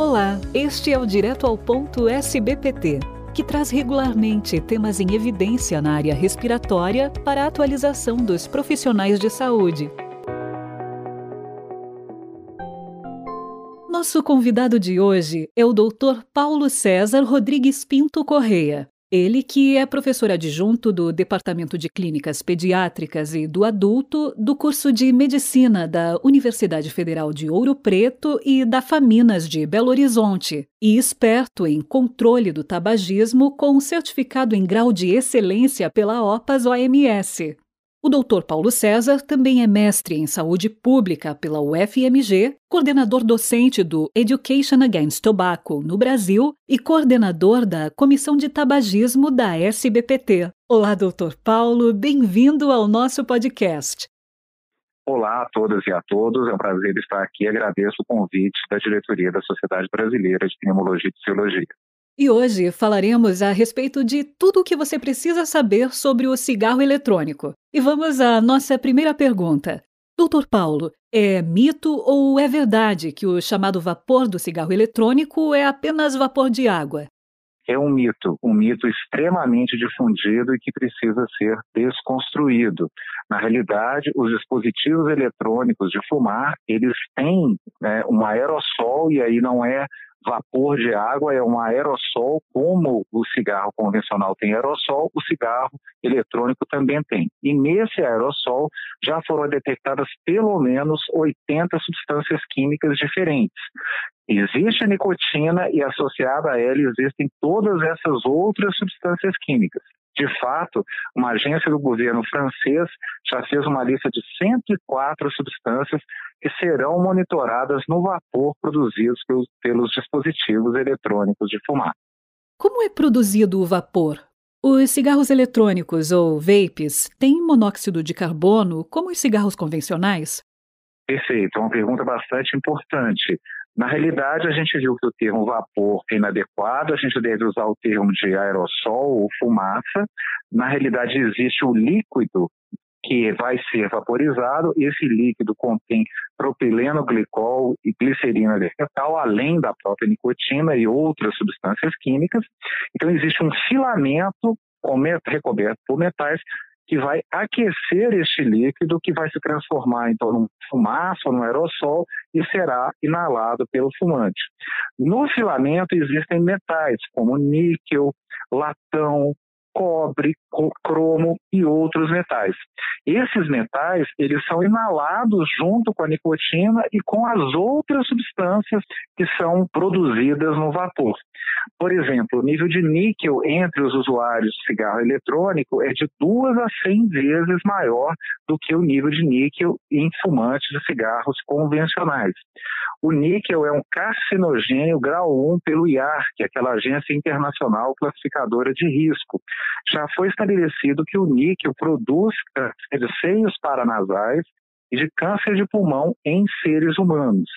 Olá, este é o Direto ao Ponto SBPT, que traz regularmente temas em evidência na área respiratória para a atualização dos profissionais de saúde. Nosso convidado de hoje é o Dr. Paulo César Rodrigues Pinto Correia. Ele que é professor adjunto do Departamento de Clínicas Pediátricas e do Adulto do curso de Medicina da Universidade Federal de Ouro Preto e da Faminas de Belo Horizonte, e esperto em controle do tabagismo com certificado em grau de excelência pela OPAS OMS. O Dr. Paulo César também é mestre em saúde pública pela UFMG, coordenador docente do Education Against Tobacco no Brasil e coordenador da Comissão de Tabagismo da SBPT. Olá, Dr. Paulo, bem-vindo ao nosso podcast. Olá a todas e a todos, é um prazer estar aqui. Agradeço o convite da diretoria da Sociedade Brasileira de Pneumologia e Fisiologia. E hoje falaremos a respeito de tudo o que você precisa saber sobre o cigarro eletrônico. E vamos à nossa primeira pergunta. Doutor Paulo, é mito ou é verdade que o chamado vapor do cigarro eletrônico é apenas vapor de água? É um mito, um mito extremamente difundido e que precisa ser desconstruído. Na realidade, os dispositivos eletrônicos de fumar, eles têm né, um aerossol e aí não é vapor de água é um aerossol, como o cigarro convencional tem aerossol, o cigarro eletrônico também tem. E nesse aerossol já foram detectadas pelo menos 80 substâncias químicas diferentes. Existe a nicotina e associada a ela existem todas essas outras substâncias químicas. De fato, uma agência do governo francês já fez uma lista de 104 substâncias que serão monitoradas no vapor produzidos pelos, pelos dispositivos eletrônicos de fumar. Como é produzido o vapor? Os cigarros eletrônicos ou vapes têm monóxido de carbono como os cigarros convencionais? Perfeito, é uma pergunta bastante importante. Na realidade, a gente viu que o termo vapor é inadequado, a gente deve usar o termo de aerossol ou fumaça. Na realidade, existe o líquido que vai ser vaporizado. Esse líquido contém propileno glicol e glicerina vegetal, além da própria nicotina e outras substâncias químicas. Então, existe um filamento recoberto por metais que vai aquecer este líquido, que vai se transformar então num fumaça num aerossol e será inalado pelo fumante. No filamento existem metais como níquel, latão, cobre, cromo e outros metais. Esses metais, eles são inalados junto com a nicotina e com as outras substâncias que são produzidas no vapor. Por exemplo, o nível de níquel entre os usuários de cigarro eletrônico é de duas a 100 vezes maior do que o nível de níquel em fumantes de cigarros convencionais. O níquel é um carcinogênio grau 1 pelo IARC, é aquela agência internacional classificadora de risco. Já foi estabelecido que o níquel produz câncer de seios paranasais e de câncer de pulmão em seres humanos.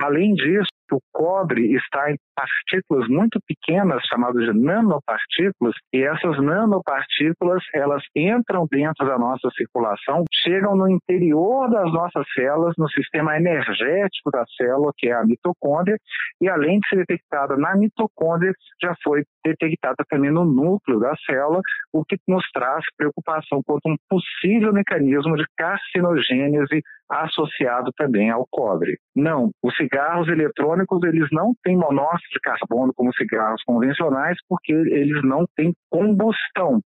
Além disso, o cobre está em partículas muito pequenas, chamadas de nanopartículas, e essas nanopartículas, elas entram dentro da nossa circulação, chegam no interior das nossas células, no sistema energético da célula, que é a mitocôndria, e além de ser detectada na mitocôndria, já foi detectada também no núcleo da célula, o que nos traz preocupação quanto a um possível mecanismo de carcinogênese associado também ao cobre. Não, os cigarros eletrônicos eles não têm monóxido de carbono como cigarros convencionais porque eles não têm combustão.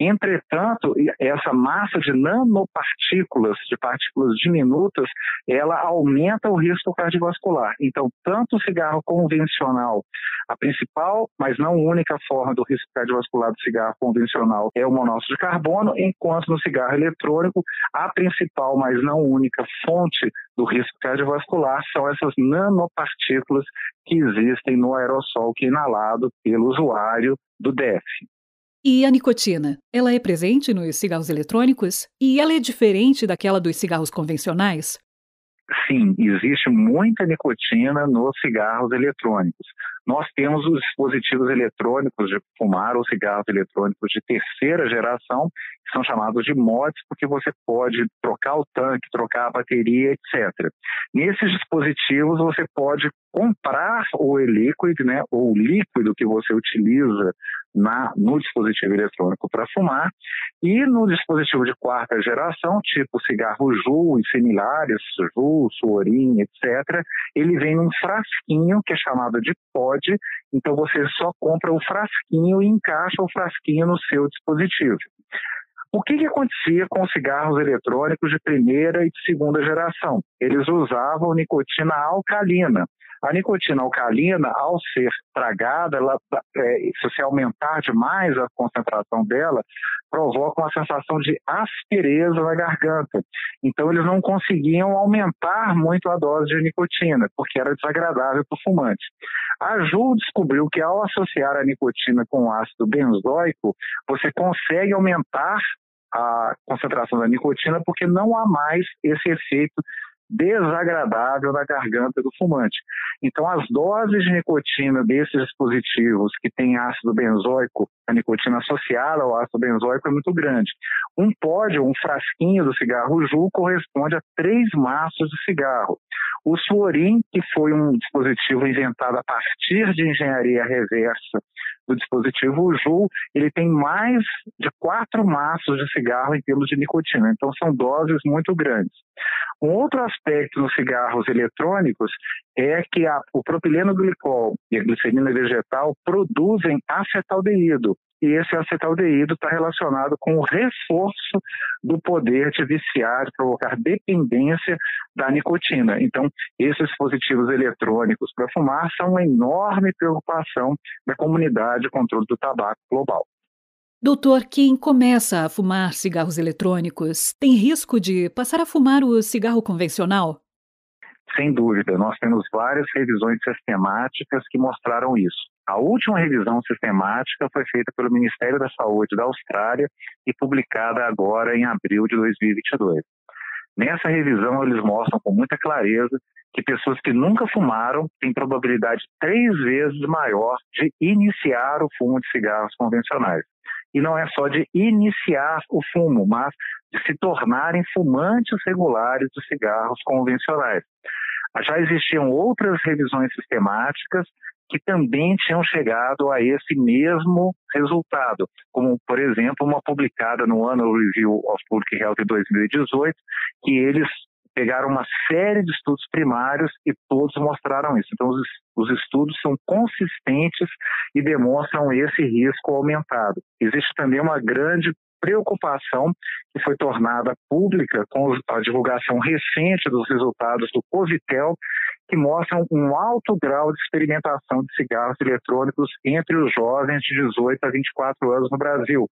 Entretanto, essa massa de nanopartículas, de partículas diminutas, ela aumenta o risco cardiovascular. Então, tanto o cigarro convencional, a principal, mas não única forma do risco cardiovascular do cigarro convencional é o monóxido de carbono, enquanto no cigarro eletrônico, a principal, mas não única fonte do risco cardiovascular são essas nanopartículas que existem no aerossol que é inalado pelo usuário do DEF. E a nicotina? Ela é presente nos cigarros eletrônicos? E ela é diferente daquela dos cigarros convencionais? Sim, existe muita nicotina nos cigarros eletrônicos. nós temos os dispositivos eletrônicos de fumar ou cigarros eletrônicos de terceira geração, que são chamados de mods, porque você pode trocar o tanque, trocar a bateria, etc. Nesses dispositivos você pode comprar o e-liquid, né, ou o líquido que você utiliza na, no dispositivo eletrônico para fumar, e no dispositivo de quarta geração, tipo cigarro Juul e similares, Juul, Suorin, etc., ele vem num frasquinho que é chamado de pod, então você só compra o frasquinho e encaixa o frasquinho no seu dispositivo. O que, que acontecia com os cigarros eletrônicos de primeira e de segunda geração? Eles usavam nicotina alcalina. A nicotina alcalina, ao ser tragada, ela, é, se você aumentar demais a concentração dela, provoca uma sensação de aspereza na garganta. Então, eles não conseguiam aumentar muito a dose de nicotina, porque era desagradável para o fumante. A Ju descobriu que ao associar a nicotina com o ácido benzoico, você consegue aumentar a concentração da nicotina porque não há mais esse efeito desagradável na garganta do fumante. Então, as doses de nicotina desses dispositivos que têm ácido benzoico, a nicotina associada ao ácido benzoico é muito grande. Um pódio, um frasquinho do cigarro Ju corresponde a três maços de cigarro. O Suorin, que foi um dispositivo inventado a partir de engenharia reversa do dispositivo Ju, ele tem mais de quatro maços de cigarro em termos de nicotina. Então, são doses muito grandes. Um outro aspecto nos cigarros eletrônicos é que a, o propileno glicol e a glicerina vegetal produzem acetaldeído, e esse acetaldeído está relacionado com o reforço do poder de viciar, de provocar dependência da nicotina. Então, esses dispositivos eletrônicos para fumar são uma enorme preocupação da comunidade de controle do tabaco global. Doutor, quem começa a fumar cigarros eletrônicos tem risco de passar a fumar o cigarro convencional? Sem dúvida, nós temos várias revisões sistemáticas que mostraram isso. A última revisão sistemática foi feita pelo Ministério da Saúde da Austrália e publicada agora em abril de 2022. Nessa revisão, eles mostram com muita clareza que pessoas que nunca fumaram têm probabilidade três vezes maior de iniciar o fumo de cigarros convencionais. E não é só de iniciar o fumo, mas de se tornarem fumantes regulares de cigarros convencionais. Já existiam outras revisões sistemáticas que também tinham chegado a esse mesmo resultado, como, por exemplo, uma publicada no Annual Review of Public Health de 2018, que eles pegaram uma série de estudos primários e todos mostraram isso. Então, os estudos são consistentes e demonstram esse risco aumentado. Existe também uma grande preocupação que foi tornada pública com a divulgação recente dos resultados do Covitel, que mostram um alto grau de experimentação de cigarros eletrônicos entre os jovens de 18 a 24 anos no Brasil.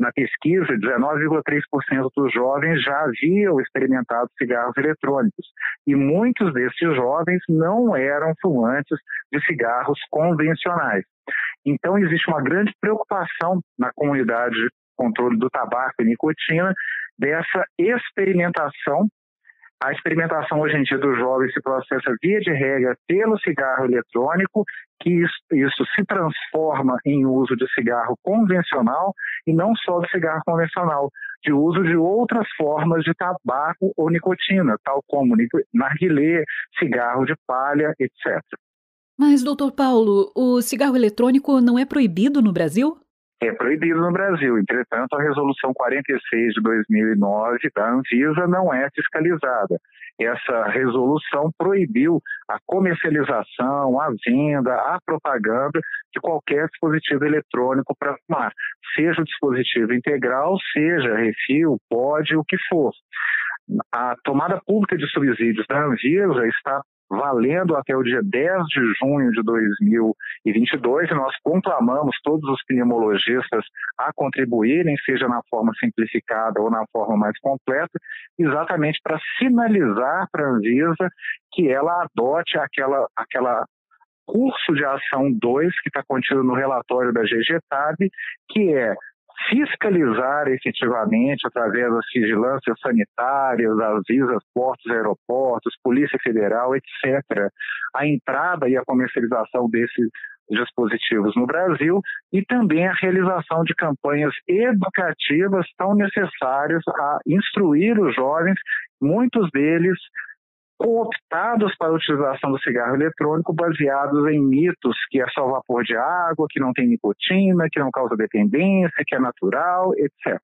Na pesquisa, 19,3% dos jovens já haviam experimentado cigarros eletrônicos e muitos desses jovens não eram fumantes de cigarros convencionais. Então, existe uma grande preocupação na comunidade de controle do tabaco e nicotina dessa experimentação a experimentação hoje em dia dos jovens se processa via de regra pelo cigarro eletrônico, que isso, isso, se transforma em uso de cigarro convencional e não só do cigarro convencional, de uso de outras formas de tabaco ou nicotina, tal como narguilé, cigarro de palha, etc. Mas, doutor Paulo, o cigarro eletrônico não é proibido no Brasil? É proibido no Brasil. Entretanto, a Resolução 46 de 2009 da Anvisa não é fiscalizada. Essa resolução proibiu a comercialização, a venda, a propaganda de qualquer dispositivo eletrônico para fumar, seja o dispositivo integral, seja refil, pode, o que for. A tomada pública de subsídios da Anvisa está valendo até o dia 10 de junho de 2022, e nós conclamamos todos os pneumologistas a contribuírem, seja na forma simplificada ou na forma mais completa, exatamente para sinalizar para a Anvisa que ela adote aquela, aquela curso de ação 2 que está contido no relatório da GGTAB, que é fiscalizar efetivamente através das vigilâncias sanitárias, das visas, portos, aeroportos, Polícia Federal, etc., a entrada e a comercialização desses dispositivos no Brasil e também a realização de campanhas educativas tão necessárias a instruir os jovens, muitos deles cooptados para a utilização do cigarro eletrônico baseados em mitos que é só vapor de água, que não tem nicotina, que não causa dependência, que é natural, etc.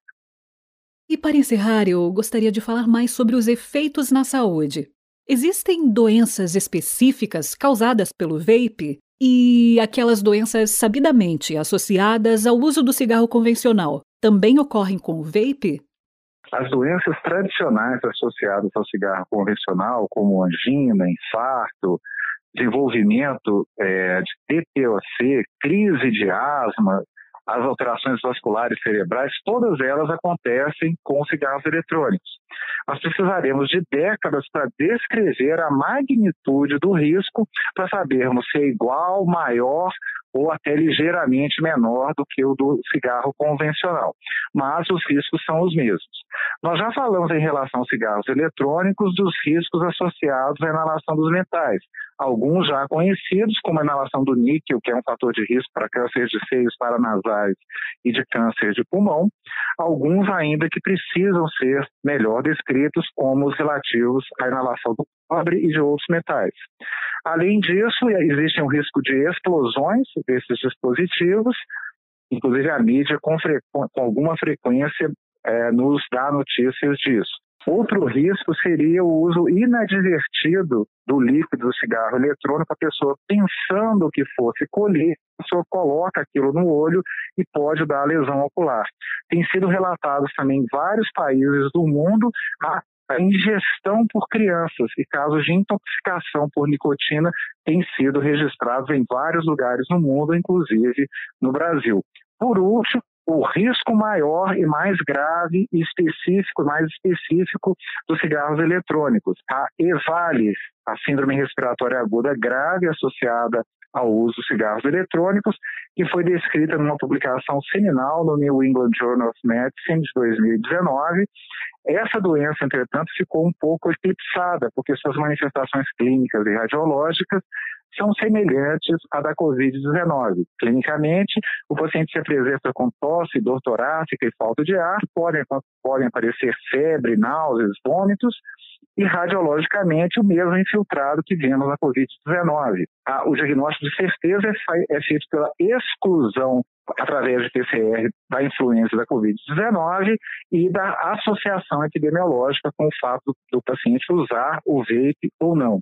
E para encerrar, eu gostaria de falar mais sobre os efeitos na saúde. Existem doenças específicas causadas pelo vape e aquelas doenças sabidamente associadas ao uso do cigarro convencional também ocorrem com o vape? As doenças tradicionais associadas ao cigarro convencional, como angina, infarto, desenvolvimento é, de TPOC, crise de asma, as alterações vasculares cerebrais, todas elas acontecem com cigarros eletrônicos. Nós precisaremos de décadas para descrever a magnitude do risco para sabermos se é igual, maior ou até ligeiramente menor do que o do cigarro convencional. Mas os riscos são os mesmos. Nós já falamos em relação aos cigarros eletrônicos dos riscos associados à inalação dos metais. Alguns já conhecidos, como a inalação do níquel, que é um fator de risco para câncer de seios paranasais e de câncer de pulmão. Alguns ainda que precisam ser melhor descritos, como os relativos à inalação do cobre e de outros metais. Além disso, existe um risco de explosões desses dispositivos, inclusive a mídia com, com alguma frequência é, nos dá notícias disso. Outro risco seria o uso inadvertido do líquido do cigarro eletrônico, a pessoa pensando que fosse colher, a pessoa coloca aquilo no olho e pode dar lesão ocular. Tem sido relatados também em vários países do mundo a ingestão por crianças e casos de intoxicação por nicotina têm sido registrados em vários lugares no mundo, inclusive no Brasil. Por último, o risco maior e mais grave e específico, mais específico dos cigarros eletrônicos, a EVALIS, a síndrome respiratória aguda grave associada ao uso de cigarros eletrônicos, que foi descrita numa publicação seminal no New England Journal of Medicine de 2019. Essa doença, entretanto, ficou um pouco eclipsada, porque suas manifestações clínicas e radiológicas são semelhantes à da Covid-19. Clinicamente, o paciente se apresenta com tosse, dor torácica e falta de ar, podem, podem aparecer febre, náuseas, vômitos, e radiologicamente o mesmo infiltrado que vimos na Covid-19. Ah, o diagnóstico de certeza é, é feito pela exclusão através de PCR da influência da Covid-19 e da associação epidemiológica com o fato do paciente usar o vape ou não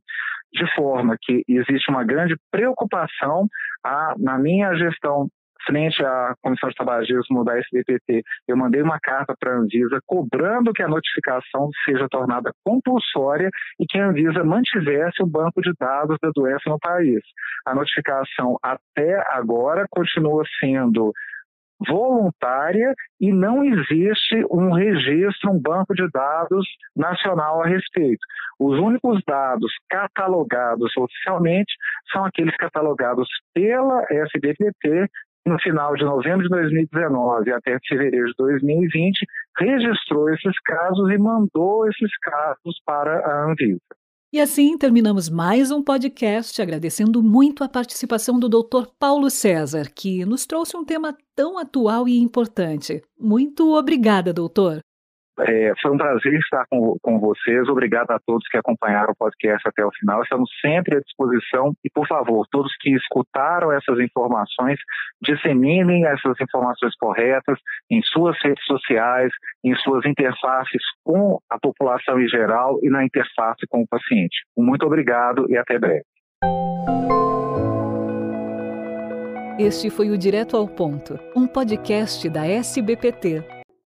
de forma que existe uma grande preocupação a, na minha gestão frente à Comissão de Tabagismo da SBPT, eu mandei uma carta para a Anvisa cobrando que a notificação seja tornada compulsória e que a Anvisa mantivesse o banco de dados da doença no país. A notificação até agora continua sendo voluntária e não existe um registro, um banco de dados nacional a respeito. Os únicos dados catalogados oficialmente são aqueles catalogados pela SBPT no final de novembro de 2019 até fevereiro de 2020, registrou esses casos e mandou esses casos para a Anvisa. E assim terminamos mais um podcast agradecendo muito a participação do Dr. Paulo César, que nos trouxe um tema tão atual e importante. Muito obrigada, doutor. É, foi um prazer estar com, com vocês. Obrigado a todos que acompanharam o podcast até o final. Estamos sempre à disposição e, por favor, todos que escutaram essas informações, disseminem essas informações corretas em suas redes sociais, em suas interfaces com a população em geral e na interface com o paciente. Muito obrigado e até breve. Este foi o Direto ao Ponto, um podcast da SBPT